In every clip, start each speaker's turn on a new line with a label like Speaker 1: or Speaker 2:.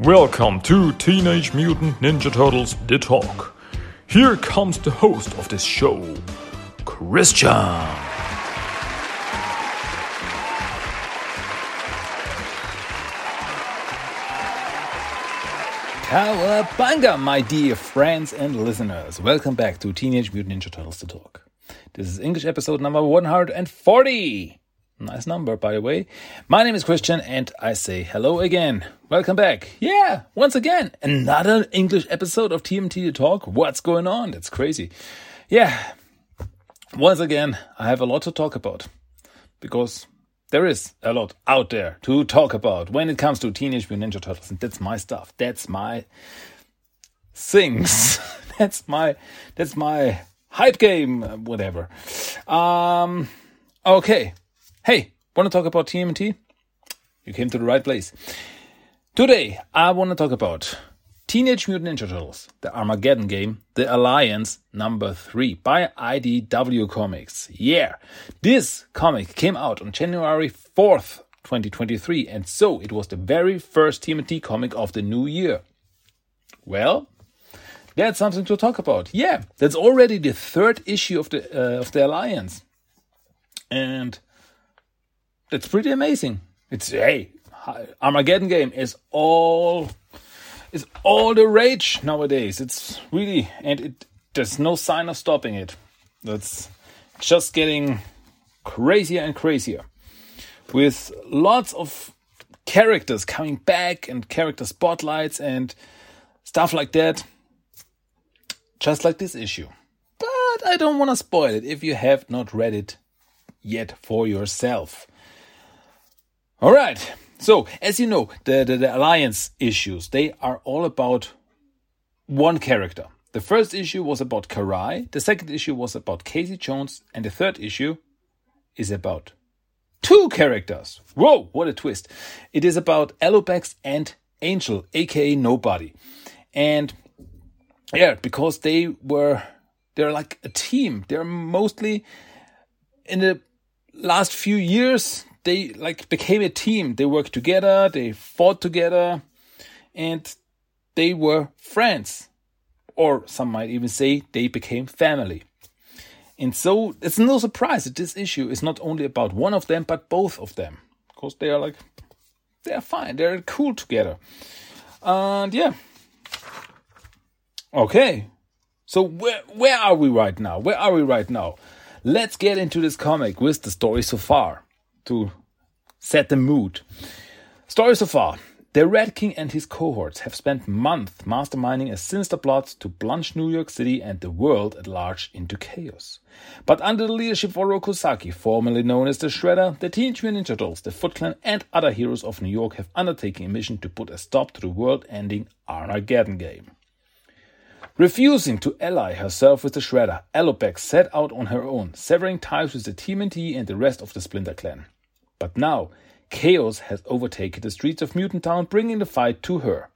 Speaker 1: Welcome to Teenage Mutant Ninja Turtles The Talk. Here comes the host of this show, Christian.
Speaker 2: Cowabunga, my dear friends and listeners. Welcome back to Teenage Mutant Ninja Turtles The Talk. This is English episode number 140. Nice number, by the way. My name is Christian and I say hello again. Welcome back. Yeah, once again, another English episode of TMT Talk. What's going on? That's crazy. Yeah, once again, I have a lot to talk about because there is a lot out there to talk about when it comes to Teenage Mutant Ninja Turtles, and that's my stuff. That's my things. that's my that's my hype game, whatever. Um, okay. Hey, want to talk about TMT? You came to the right place. Today, I want to talk about Teenage Mutant Ninja Turtles, the Armageddon game, The Alliance number 3 by IDW Comics. Yeah, this comic came out on January 4th, 2023, and so it was the very first TMT comic of the new year. Well, that's something to talk about. Yeah, that's already the third issue of the uh, of the Alliance. And that's pretty amazing. It's hey, Armageddon game is all is all the rage nowadays. It's really and it there's no sign of stopping it. That's just getting crazier and crazier with lots of characters coming back and character spotlights and stuff like that. Just like this issue. But I don't want to spoil it if you have not read it yet for yourself. All right. So, as you know, the, the, the, Alliance issues, they are all about one character. The first issue was about Karai, the second issue was about Casey Jones, and the third issue is about two characters. Whoa, what a twist. It is about Alopex and Angel, aka Nobody. And yeah, because they were, they're like a team. They're mostly in the last few years, they like became a team. They worked together, they fought together, and they were friends. Or some might even say they became family. And so it's no surprise that this issue is not only about one of them, but both of them. Because they are like, they are fine, they're cool together. And yeah. Okay. So where where are we right now? Where are we right now? Let's get into this comic with the story so far to set the mood. Story so far. The Red King and his cohorts have spent months masterminding a sinister plot to plunge New York City and the world at large into chaos. But under the leadership of Oroku Saki, formerly known as the Shredder, the Teenage Mutant Ninja Turtles, the Foot Clan, and other heroes of New York have undertaken a mission to put a stop to the world-ending Armageddon game. Refusing to ally herself with the Shredder, Alopex set out on her own, severing ties with the TMNT and the rest of the Splinter Clan. But now, chaos has overtaken the streets of Mutant Town, bringing the fight to her.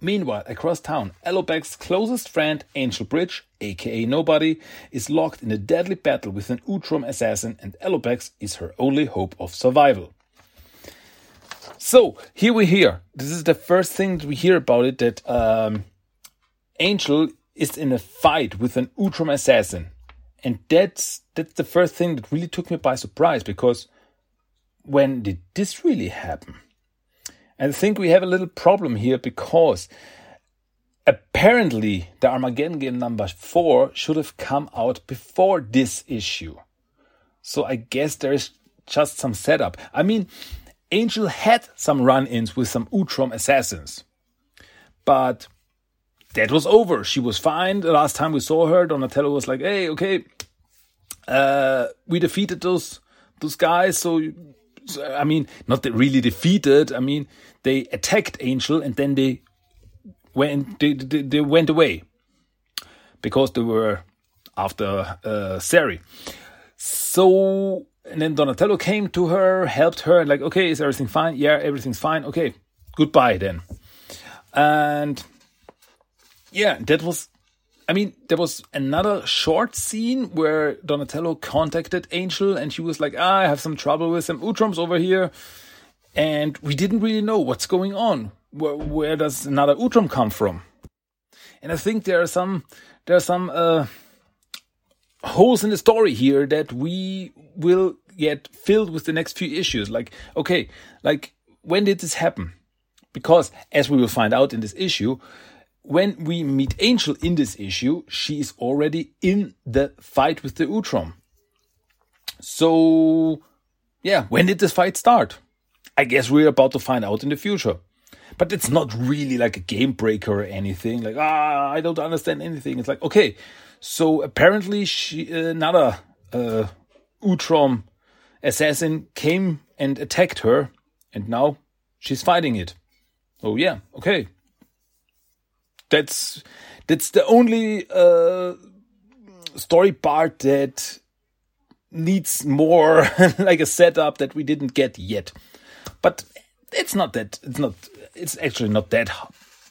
Speaker 2: Meanwhile, across town, Alopex's closest friend, Angel Bridge, aka Nobody, is locked in a deadly battle with an Utrom assassin, and Alopex is her only hope of survival. So, here we hear. This is the first thing we hear about it that um, Angel is in a fight with an Utrom assassin. And that's that's the first thing that really took me by surprise because when did this really happen? I think we have a little problem here because apparently the Armageddon game number four should have come out before this issue. So I guess there is just some setup. I mean, Angel had some run ins with some Utrom assassins, but that was over. She was fine. The last time we saw her, Donatello was like, "Hey, okay, uh, we defeated those those guys, so I mean, not really defeated. I mean, they attacked Angel and then they went they, they, they went away because they were after uh, Sari. So and then Donatello came to her, helped her, like, okay, is everything fine? Yeah, everything's fine. Okay, goodbye then. And yeah, that was I mean, there was another short scene where Donatello contacted Angel and she was like, ah, I have some trouble with some Utroms over here. And we didn't really know what's going on. where, where does another Utrom come from? And I think there are some there are some uh, holes in the story here that we will get filled with the next few issues. Like, okay, like when did this happen? Because as we will find out in this issue, when we meet Angel in this issue, she is already in the fight with the Utrom. So, yeah, when did this fight start? I guess we're about to find out in the future. But it's not really like a game breaker or anything. Like, ah, I don't understand anything. It's like, okay, so apparently she, another uh, Utrom assassin came and attacked her, and now she's fighting it. Oh yeah, okay. That's that's the only uh, story part that needs more like a setup that we didn't get yet. But it's not that it's not it's actually not that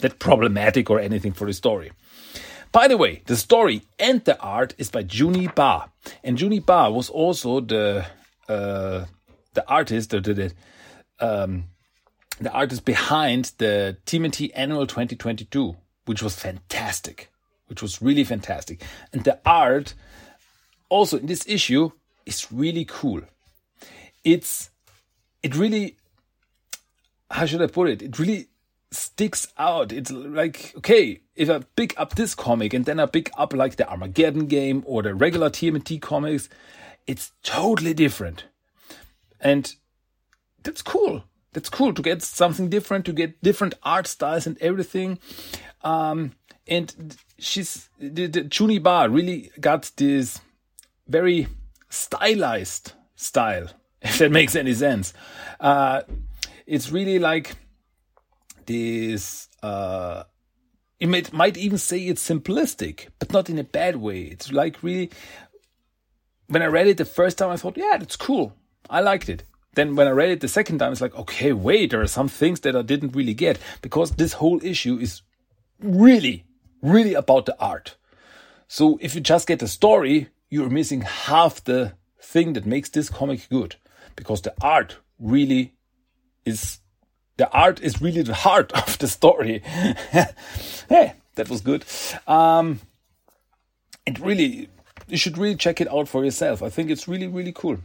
Speaker 2: that problematic or anything for the story. By the way, the story and the art is by Juni Ba, and Juni Ba was also the uh, the artist, the the, um, the artist behind the TMNT Annual 2022, which was fantastic, which was really fantastic, and the art also in this issue is really cool. It's it really how should I put it? It really sticks out. It's like, okay, if I pick up this comic and then I pick up like the Armageddon game or the regular TMNT comics, it's totally different. And that's cool. That's cool to get something different, to get different art styles and everything. Um, and she's, the, the Juni Ba really got this very stylized style, if that makes any sense. Uh, it's really like this uh it might, might even say it's simplistic but not in a bad way it's like really when i read it the first time i thought yeah that's cool i liked it then when i read it the second time it's like okay wait there are some things that i didn't really get because this whole issue is really really about the art so if you just get the story you're missing half the thing that makes this comic good because the art really is the art is really the heart of the story. hey, that was good. Um, it really, you should really check it out for yourself. I think it's really, really cool.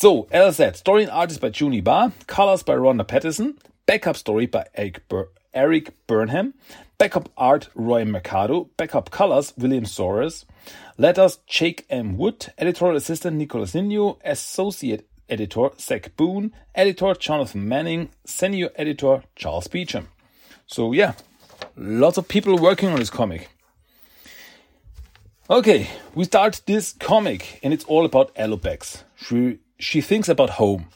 Speaker 2: So, as I said, story and art is by Juni Ba, colors by Ronda Pattison, backup story by Erik, Bur- Erik Burnham, backup art Roi Mercado, backup colors William Soros, letters Jake M. Wood, editorial assistant Nicolas Nino, associate editor Zach Boone, editor Jonathan Manning, senior editor Charles Beecham. So yeah, lots of people working on this comic. Okay, we start this comic and it's all about Alopex. She thinks about home.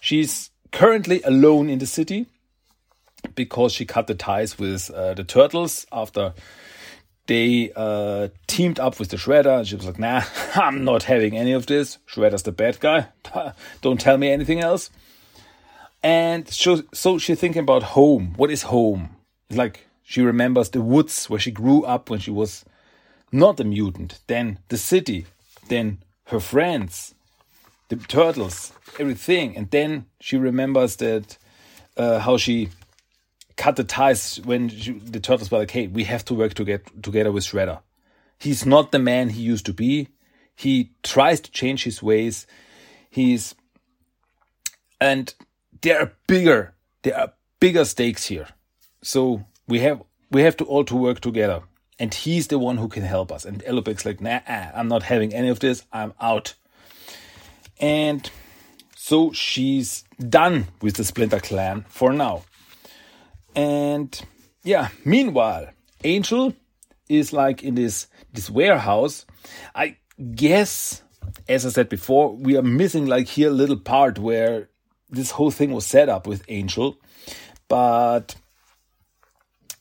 Speaker 2: She's currently alone in the city because she cut the ties with uh, the turtles after they uh, teamed up with the Shredder. And she was like, nah, I'm not having any of this. Shredder's the bad guy. Don't tell me anything else. And so, so she's thinking about home. What is home? It's like she remembers the woods where she grew up when she was not a mutant. Then the city. Then her friends. The turtles. Everything. And then she remembers that uh, how she cut the ties when the turtles were like, "Hey, we have to work to get together with Shredder. He's not the man he used to be. He tries to change his ways. He's and there are bigger there are bigger stakes here. So we have we have to all to work together. And he's the one who can help us. And Alopex's like, nah, I'm not having any of this. I'm out. And so she's done with the Splinter Clan for now. And yeah, meanwhile, Angel is like in this this warehouse. I guess, as I said before, we are missing like here a little part where this whole thing was set up with Angel, but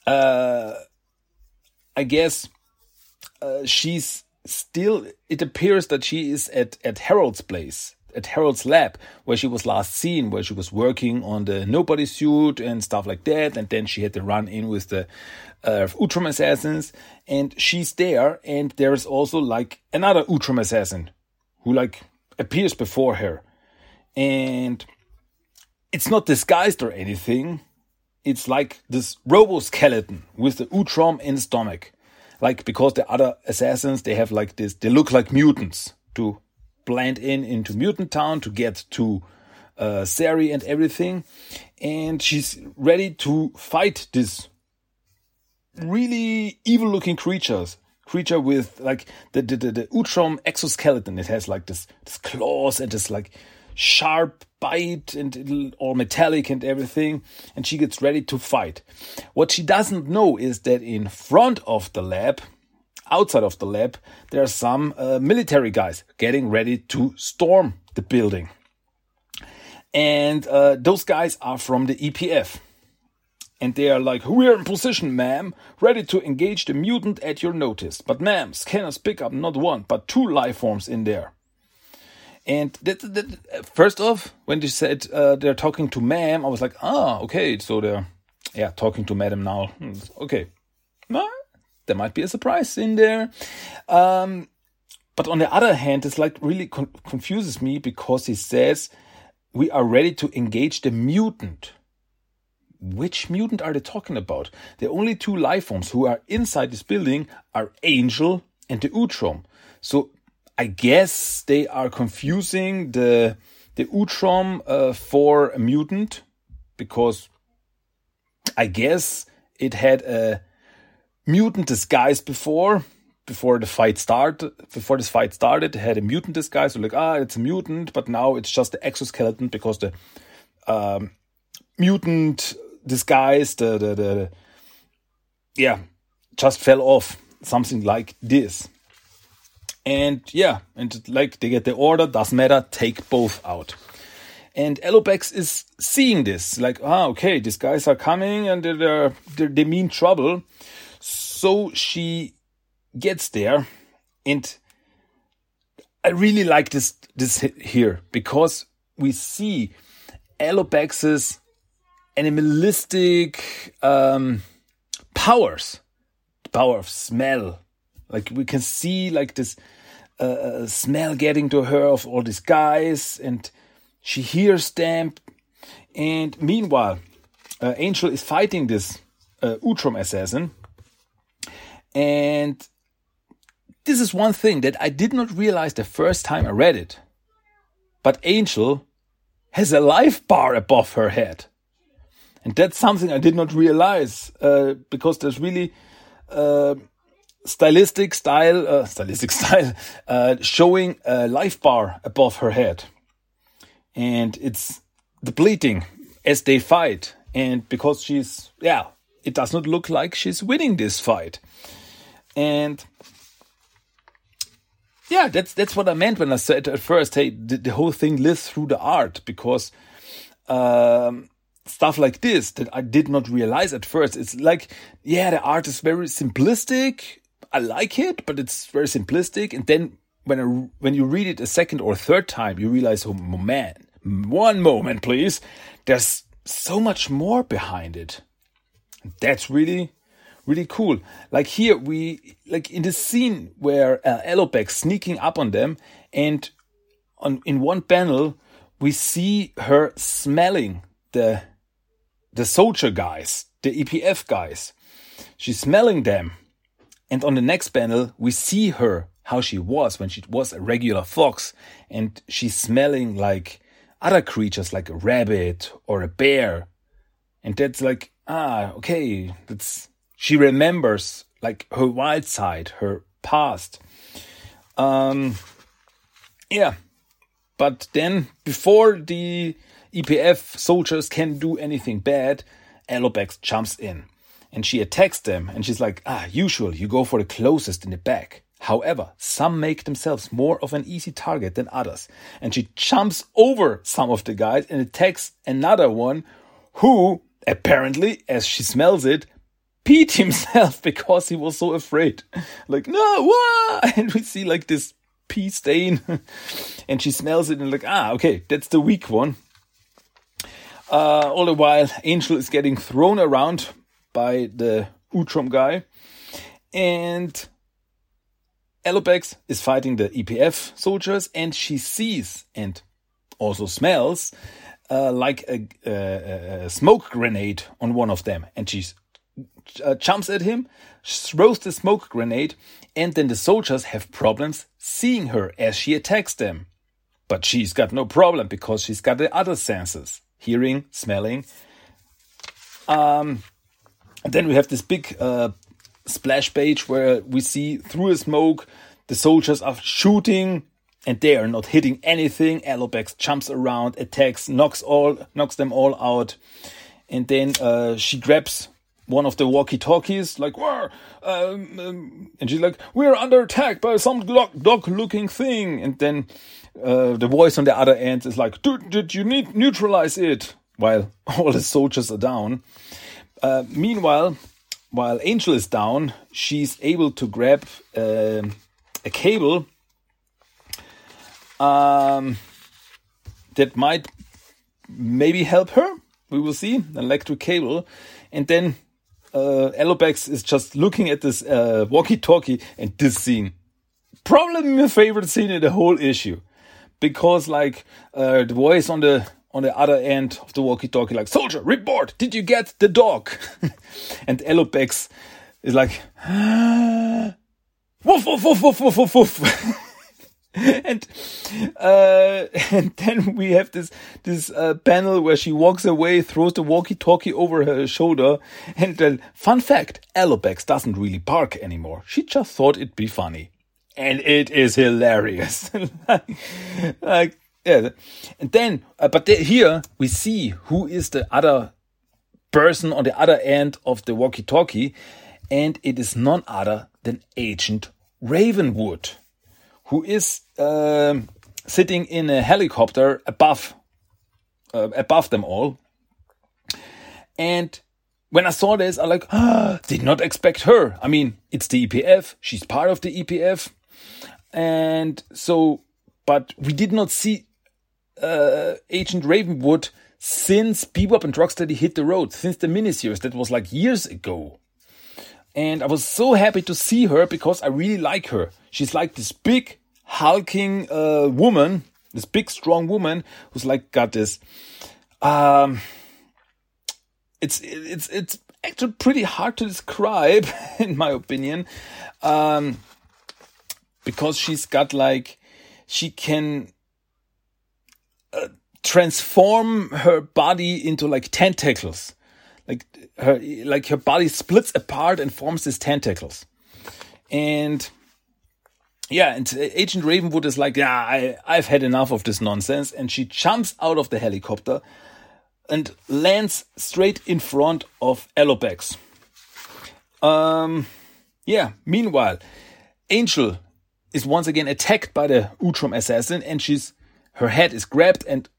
Speaker 2: uh, I guess uh, she's still. It appears that she is at at Harold's place at Harold's lab where she was last seen, where she was working on the nobody suit and stuff like that. And then she had to run in with the uh, Utrom assassins, and she's there. And there's also like another Utrom assassin who like appears before her, and it's not disguised or anything. it's like this robo skeleton with the Utrom in the stomach. Like because the other assassins they have like this, they look like mutants to blend in into mutant town to get to uh, Sari and everything, and she's ready to fight this really evil looking creatures creature with like the the, the, the Utrom exoskeleton. It has like this this claws and this like sharp bite and all metallic and everything. And she gets ready to fight. What she doesn't know is that in front of the lab, outside of the lab, there are some uh, military guys getting ready to storm the building. And uh, those guys are from the EPF and they are like, We're in position, ma'am, ready to engage the mutant at your notice. But, ma'am, scanners pick up not one, but two life forms in there. And that, that, first off, when they said uh, they're talking to ma'am, I was like, ah, okay, so they're yeah talking to madam now. Hmm, okay, well, there might be a surprise in there. Um, but on the other hand, it's like really con confuses me because he says we are ready to engage the mutant which mutant are they talking about? The only two life forms who are inside this building are Angel and the Utrom. So I guess they are confusing the the Utrom uh, for a mutant because I guess it had a mutant disguise before before the fight started before this fight started it had a mutant disguise so like ah it's a mutant but now it's just the exoskeleton because the um, mutant disguise, the, the, the, yeah, just fell off. Something like this. And yeah, and like they get the order, doesn't matter, take both out. And Alopex is seeing this, like, ah, okay, these guys are coming and they're, they're, they mean trouble. So she gets there, and I really like this this here because we see Alopex's animalistic um, powers, the power of smell. Like we can see like this uh, smell getting to her of all these guys, and she hears them. And meanwhile, uh, Angel is fighting this uh, assassin, and this is one thing that I did not realize the first time I read it. But Angel has a life bar above her head. And that's something I did not realize uh, because there's really uh, stylistic style, uh, stylistic style, uh, showing a life bar above her head, and it's depleting as they fight. And because she's, yeah, it does not look like she's winning this fight, and yeah, that's that's what I meant when I said at first, hey, the, the whole thing lives through the art because. Um, stuff like this that I did not realize at first. It's like, yeah, the art is very simplistic. I like it, but it's very simplistic. And then when I, when you read it a second or third time, you realize, oh man, one moment, please. There's so much more behind it. That's really, really cool. Like here, we like in the scene where uh, sneaking up on them, and on in one panel we see her smelling the the soldier guys, the EPF guys. She's smelling them. And on the next panel, we see her how she was when she was a regular fox and she's smelling like other creatures like a rabbit or a bear. And that's like, ah, okay, that's she remembers like her wild side, her past. Um yeah. But then before the EPF soldiers can do anything bad, Alopex jumps in and she attacks them and she's like, ah, usual, you go for the closest in the back. However, some make themselves more of an easy target than others. And she jumps over some of the guys and attacks another one who, apparently, as she smells it, peed himself because he was so afraid. Like, no, what? And we see like this pee stain. and she smells it and like, ah, okay, that's the weak one. Uh, all the while, Angel is getting thrown around by the Utrom guy, and Alopex is fighting the EPF soldiers, and she sees and also smells uh, like a, a, a, smoke grenade on one of them, and she uh, jumps at him, throws the smoke grenade, and then the soldiers have problems seeing her as she attacks them. But she's got no problem because she's got the other senses hearing, smelling. Um, then we have this big uh, splash page where we see through a smoke the soldiers are shooting and they are not hitting anything. Alopex jumps around, attacks, knocks all, knocks them all out, and then uh, she grabs one of the walkie-talkies, like, um, um, and she's like, "We're under attack by some dog-looking thing," and then uh, the voice on the other end is like, "Dude, did you need neutralize it?" While all the soldiers are down. Uh, meanwhile, while Angel is down, she's able to grab uh, a cable um, that might maybe help her. We will see an electric cable, and then uh, Alopex is just looking at this uh, walkie-talkie and this scene. Probably my favorite scene in the whole issue, because like uh, the voice on the on the other end of the walkie-talkie, like soldier, report. Did you get the dog? and Alopex is like, woof woof woof woof woof woof woof. and uh, and then we have this this uh, panel where she walks away, throws the walkie-talkie over her shoulder, and then fun fact: Alopex doesn't really bark anymore. She just thought it'd be funny, and it is hilarious. like, like, yeah, and then uh, but here we see who is the other person on the other end of the walkie-talkie, and it is none other than Agent Ravenwood who is uh, sitting in a helicopter above uh, above them all. And when I saw this, I like ah, did not expect her. I mean, it's the EPF. She's part of the EPF, and so, but we did not see uh, Agent Ravenwood since Bebop and Rocksteady hit the road, since the miniseries that was like years ago. And I was so happy to see her because I really like her. She's like this big, hulking uh, woman, this big, strong woman who's like got this. Um, it's it's it's actually pretty hard to describe, in my opinion, um, because she's got like she can uh, transform her body into like tentacles. Like her like her body splits apart and forms these tentacles. And yeah and agent ravenwood is like yeah I, i've had enough of this nonsense. And she jumps out of the helicopter and lands straight in front of alopex um yeah meanwhile angel is once again attacked by the utrom assassin and she's her head is grabbed and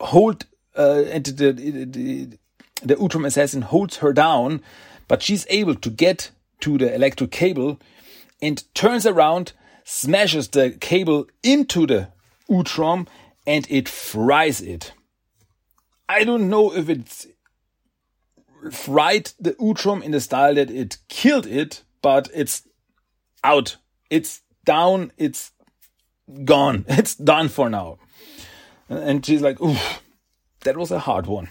Speaker 2: hold uh, and the, the, the the assassin holds her down, but she's able to get to the electric cable and turns around, smashes the cable into the Utrom, and it fries it. I don't know if it's fried the Utrom in the style that it killed it, but it's out. It's down. It's gone. It's done for now. And she's like, ooh, that was a hard one.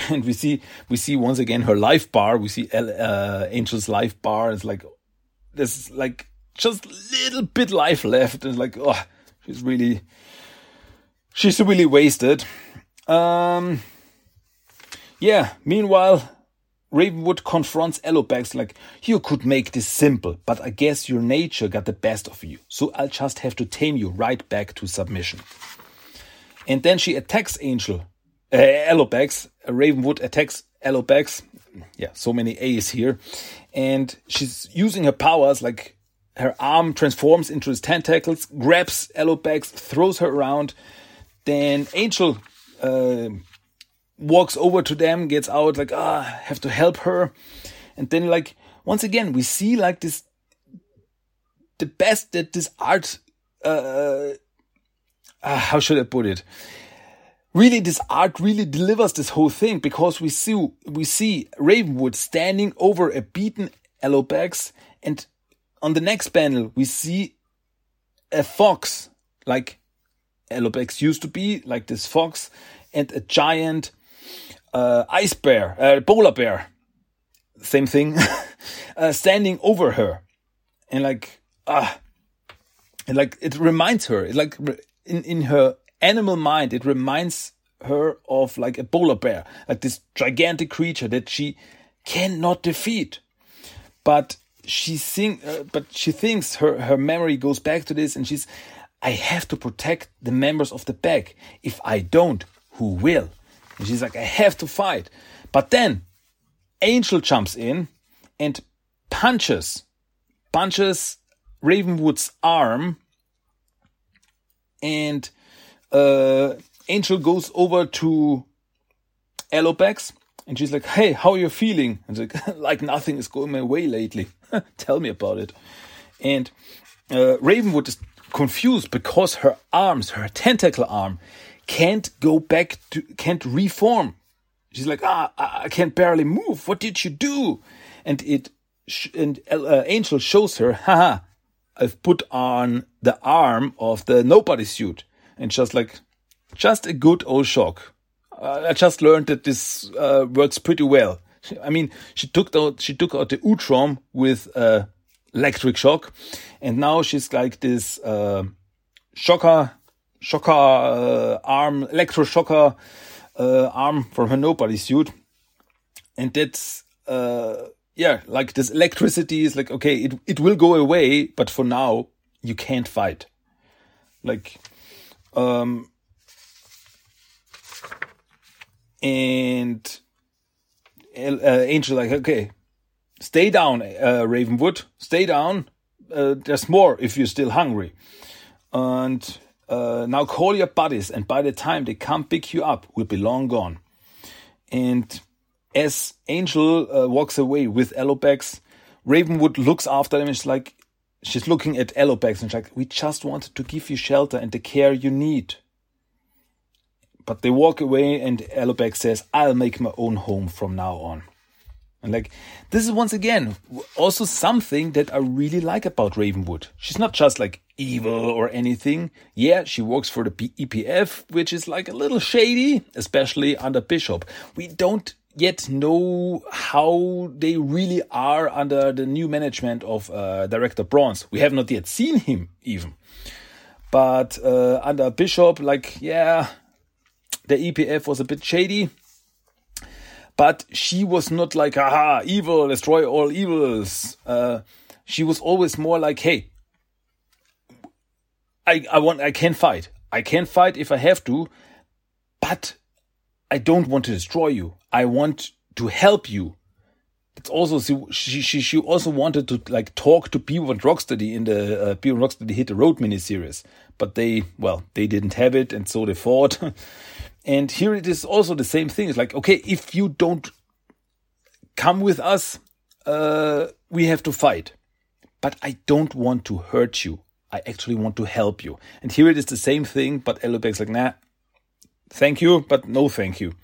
Speaker 2: and we see we see once again her life bar. We see uh, Angel's life bar. It's like there's like just little bit life left, and like oh, she's really she's really wasted. Um, yeah. Meanwhile, Ravenwood confronts Alopex like, you could make this simple, but I guess your nature got the best of you, so I'll just have to tame you right back to submission. And then she attacks Angel uh, Alopex. Ravenwood attacks Alopex. Yeah, so many A's here. And she's using her powers, like her arm transforms into his tentacles, grabs Alopex, throws her around. Then Angel uh, walks over to them, gets out, like, ah, have to help her. And then, like, once again, we see, like, this the best that this art, uh, uh, how should I put it? really this art really delivers this whole thing because we see we see Ravenwood standing over a beaten Alopex and on the next panel we see a fox like Alopex used to be like this fox and a giant uh, ice bear, uh, polar bear, same thing, uh, standing over her, and like ah, and like it reminds her, it like in in her animal mind, it reminds her of like a polar bear, like this gigantic creature that she cannot defeat. But she think, uh, but she thinks her her memory goes back to this, and she's, I have to protect the members of the pack. If I don't, who will? And she's like, I have to fight. But then, Angel jumps in and punches, punches Ravenwood's arm, and uh, Angel goes over to Alopex and she's like, Hey, how are you feeling? And like, like nothing is going my way lately. Tell me about it. And uh, Ravenwood is confused because her arms, her tentacle arm, can't go back to, can't reform. She's like, ah, I can't barely move. What did you do? And it, and uh, Angel shows her, haha, I've put on the arm of the nobody suit. And just like, just a good old shock. Uh, I just learned that this uh, works pretty well. I mean, she took out she took out the Utrom with uh, electric shock, and now she's like this uh, shocker shocker uh, arm electroshocker uh, arm from her nobody suit, and that's yeah like this electricity is like okay it it will go away, but for now you can't fight. Like um and uh, Angel like, okay, stay down, uh, Ravenwood, stay down. Uh, there's more if you're still hungry. And uh, now call your buddies, and by the time they come pick you up, we'll be long gone. And as Angel uh, walks away with Alopex, Ravenwood looks after them she's like, she's looking at Alopex and she's like, we just wanted to give you shelter and the care you need. But they walk away, and Alopex says, I'll make my own home from now on. And like, this is once again also something that I really like about Ravenwood. She's not just like evil or anything. Yeah, she works for the EPF, which is like a little shady, especially under Bishop. We don't yet know how they really are under the new management of uh, Director Bronze. We have not yet seen him even. But uh, under Bishop, like, yeah, the EPF was a bit shady. But she was not like, aha, evil, destroy all evils. Uh, she was always more like, hey, I, I want, I can fight. I can fight if I have to, but I don't want to destroy you. I want to help you. It's also she she she also wanted to like talk to people and Rocksteady in the uh, people Rocksteady hit the road miniseries, but they well they didn't have it and so they fought. And here it is also the same thing. It's like, okay, if you don't come with us, uh, we have to fight. But I don't want to hurt you. I actually want to help you. And here it is the same thing, but Alopex's like, nah, thank you, but no thank you.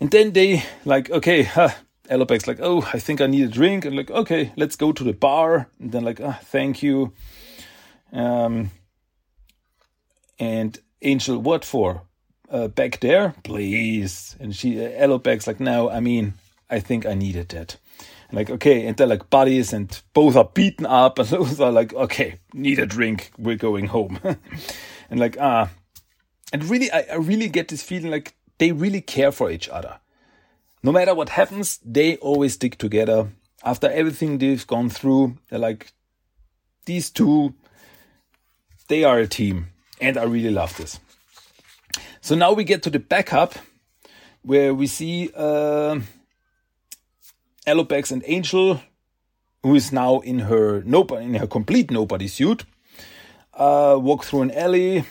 Speaker 2: And then they like, okay, huh, like, oh, I think I need a drink. And like, okay, let's go to the bar. And then like, ah, thank you. Um, and Angel, what for? uh, back there, please. And she, uh, like, no, I mean, I think I needed that. And like, okay, and they're like buddies, and both are beaten up, and both are like, okay, need a drink, we're going home. and like, ah, and really, I, I really get this feeling like they really care for each other. No matter what happens, they always stick together. After everything they've gone through, they're like, these two, they are a team. And I really love this. So now we get to the backup where we see uh, Alopex and Angel, who is now in her nobody, in her complete nobody suit, uh, walk through an alley,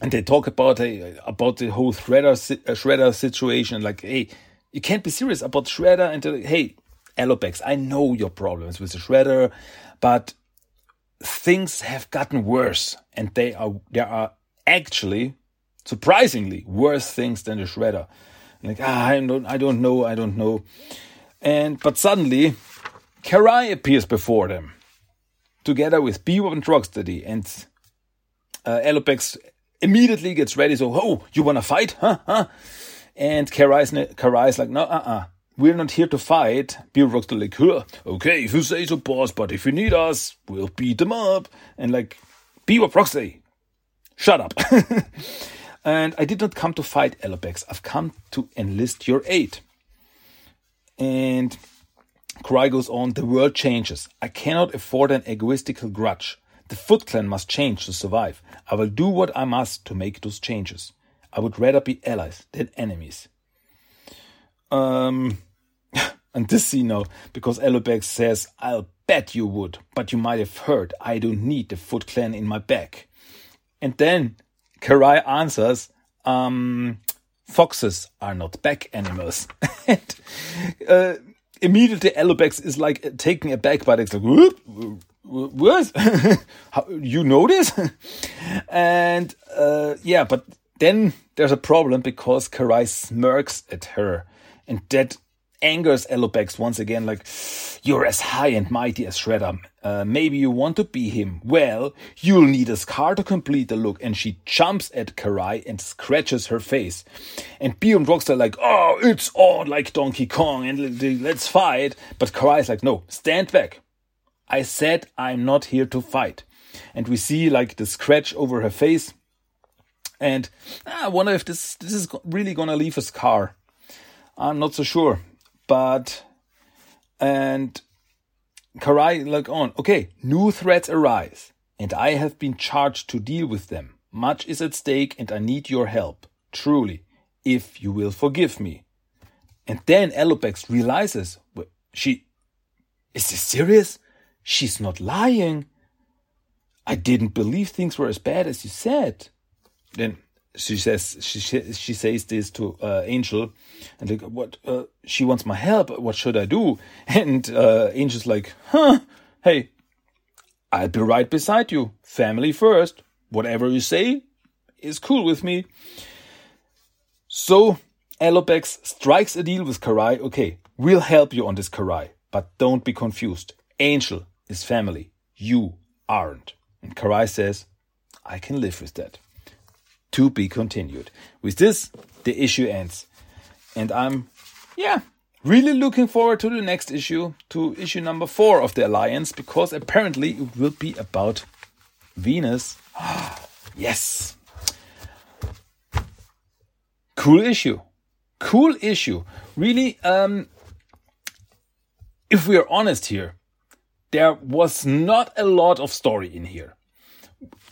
Speaker 2: and they talk about uh, about the whole Shredder uh, Shredder situation. Like, hey, you can't be serious about Shredder. And like, hey, Alopex, I know your problems with the Shredder, but things have gotten worse, and they are there are actually surprisingly worse things than the shredder. Like, ah, I don't, I don't know, I don't know. And but suddenly, Karai appears before them, together with Bebop and Rocksteady, and uh, Alopex immediately gets ready. So, oh, you want to fight? Huh? Huh? And Karai's, Karai's like, no, uh-uh. We're not here to fight. Beard Rock's like, huh, okay, if you say so, boss, but if you need us, we'll beat them up. And like, be what Proxy. Shut up. and I did not come to fight Alopex. I've come to enlist your aid. And Karai goes on, the world changes. I cannot afford an egoistical grudge. The Foot Clan must change to survive. I will do what I must to make those changes. I would rather be allies than enemies. Um, and this you know, because Alopex says, I'll bet you would, but you might have heard I don't need the Foot Clan in my back. And then Karai answers, um, foxes are not back animals. and, uh, immediately Alopex is like taken aback by it. Like, whoop, what? you know this? and uh, yeah, but then there's a problem because Karai smirks at her, and that angers Alopex once again. Like, you're as high and mighty as Shredder. Uh, maybe you want to be him. Well, you'll need a scar to complete the look. And she jumps at Karai and scratches her face. And Beyond Rock's like, oh, it's on like Donkey Kong and let's fight. But Karai's like, no, stand back. I said I'm not here to fight. And we see like the scratch over her face. And ah, I wonder if this, this is really gonna leave a scar. I'm not so sure. But, and Karai look on, okay, new threats arise, and I have been charged to deal with them. Much is at stake, and I need your help, truly, if you will forgive me. And then Alopex realizes, she, is this serious? She's not lying. I didn't believe things were as bad as you said. Then she says she she says this to uh, Angel, and like what uh, she wants my help. What should I do? And uh, Angel's like, huh? Hey, I'll be right beside you. Family first. Whatever you say is cool with me. So Alopex strikes a deal with Karai. Okay, we'll help you on this Karai, but don't be confused. Angel is family. You aren't. And Karai says, I can live with that. To be continued. With this, the issue ends. And I'm, yeah, really looking forward to the next issue, to issue number four of the Alliance, because apparently it will be about Venus. yes. Cool issue. Cool issue. Really, um, if we are honest here, there was not a lot of story in here.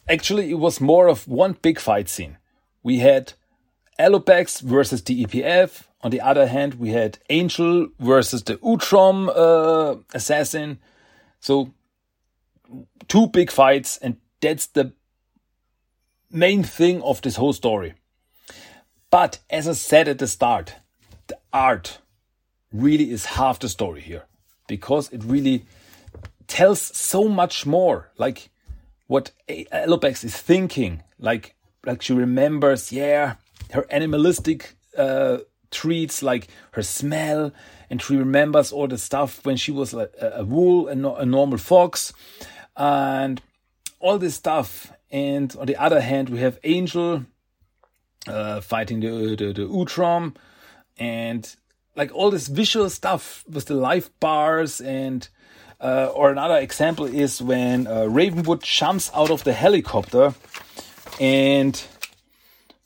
Speaker 2: Actually, it was more of one big fight scene. We had Alopex versus the EPF. On the other hand, we had Angel versus the Utrom uh, assassin. So, two big fights, and that's the main thing of this whole story. But as I said at the start, the art really is half the story here because it really tells so much more. Like what Alopex is thinking, like like she remembers, yeah, her animalistic uh, treats, like her smell, and she remembers all the stuff when she was a, a wool, a, a normal fox, and all this stuff. And on the other hand, we have Angel uh, fighting the, the the Utrom, and like all this visual stuff with the life bars and uh, or another example is when uh, Ravenwood jumps out of the helicopter and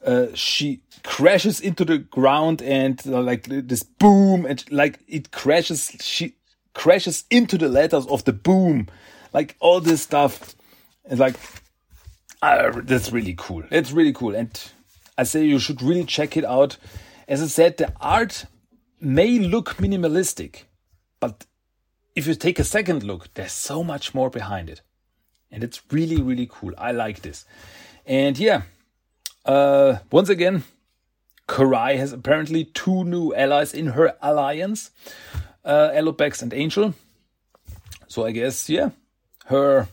Speaker 2: uh, she crashes into the ground and uh, like this boom and like it crashes she crashes into the letters of the boom. Like all this stuff and like uh, that's really cool. It's really cool. And i say you should really check it out. As i said the art may look minimalistic but if you take a second look, there's so much more behind it. And it's really, really cool. I like this. And yeah, uh, once again, Karai has apparently two new allies in her alliance uh, and Angel. So I guess, yeah, her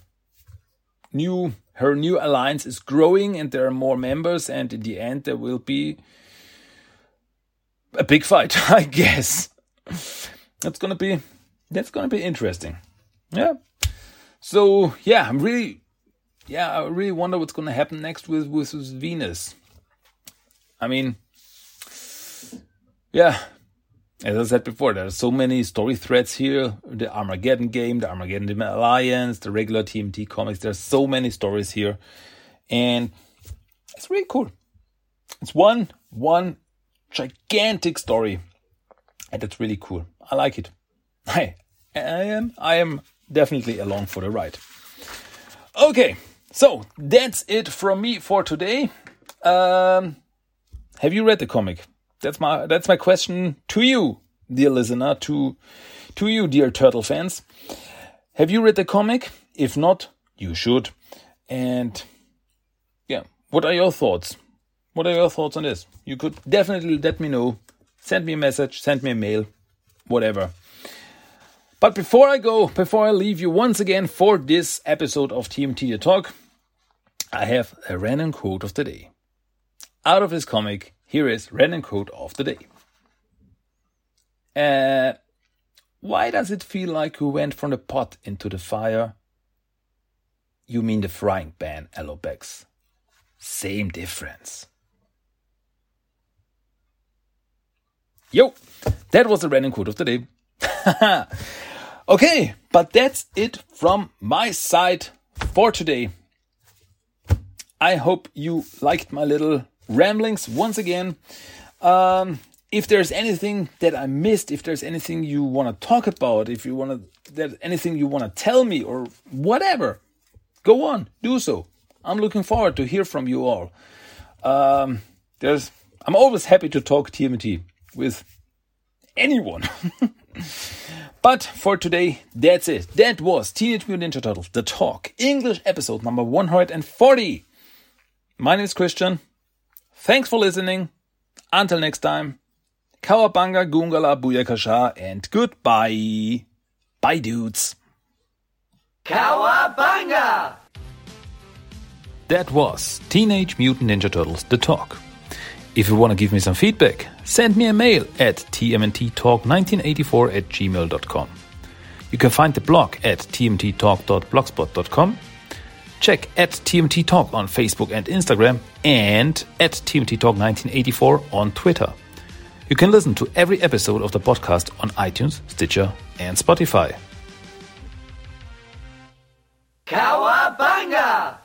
Speaker 2: new her new alliance is growing and there are more members and in the end there will be a big fight i guess that's gonna be that's going to be interesting. Yeah. So, yeah, I'm really yeah, I really wonder what's going to happen next with, with, Venus. I mean, yeah, as I said before, there are so many story threads here. The Armageddon game, the Armageddon Alliance, the regular TMT comics. There's so many stories here, and it's really cool. It's one one gigantic story, and it's really cool. I like it. I, I am I am definitely along for the ride. Okay, so that's it from me for today. Um, have you read the comic? That's my that's my question to you, dear listener, to to you, dear turtle fans. Have you read the comic? If not, you should. And yeah, what are your thoughts? What are your thoughts on this? You could definitely let me know. Send me a message, send me a mail, whatever. But before I go, before I leave you once again for this episode of TMNT The Talk, I have a random quote of the day. Out of this comic, here is random quote of the day. Uh, why does it feel like we went from the pot into the fire? You mean the frying pan, Alopex. Same difference. Yo, that was the random quote of the day. Okay, but that's it from my side for today. I hope you liked my little ramblings once again. Um, if there's anything that I missed, if there's anything you want to talk about, if you want to, there's anything you want to tell me or whatever, go on, do so. I'm looking forward to hear from you all. Um, there's, I'm always happy to talk TMNT with anyone. But for today, that's it. That was Teenage Mutant Ninja Turtles, The Talk, English episode number 140. My name is Christian. Thanks for listening. Until next time, Cowabunga, Gungala, Booyakasha, and goodbye. Bye, dudes.
Speaker 3: Cowabunga!
Speaker 2: That was Teenage Mutant Ninja Turtles, The Talk. If you want to give me some feedback, send me a mail at tmnttalk1984 at gmail.com. You can find the blog at tmnttalk.blogspot.com. Check at TMNT Talk on Facebook and Instagram and at TMNT Talk 1984 on Twitter. You can listen to every episode of the podcast on iTunes, Stitcher, and Spotify.
Speaker 3: Cowabunga!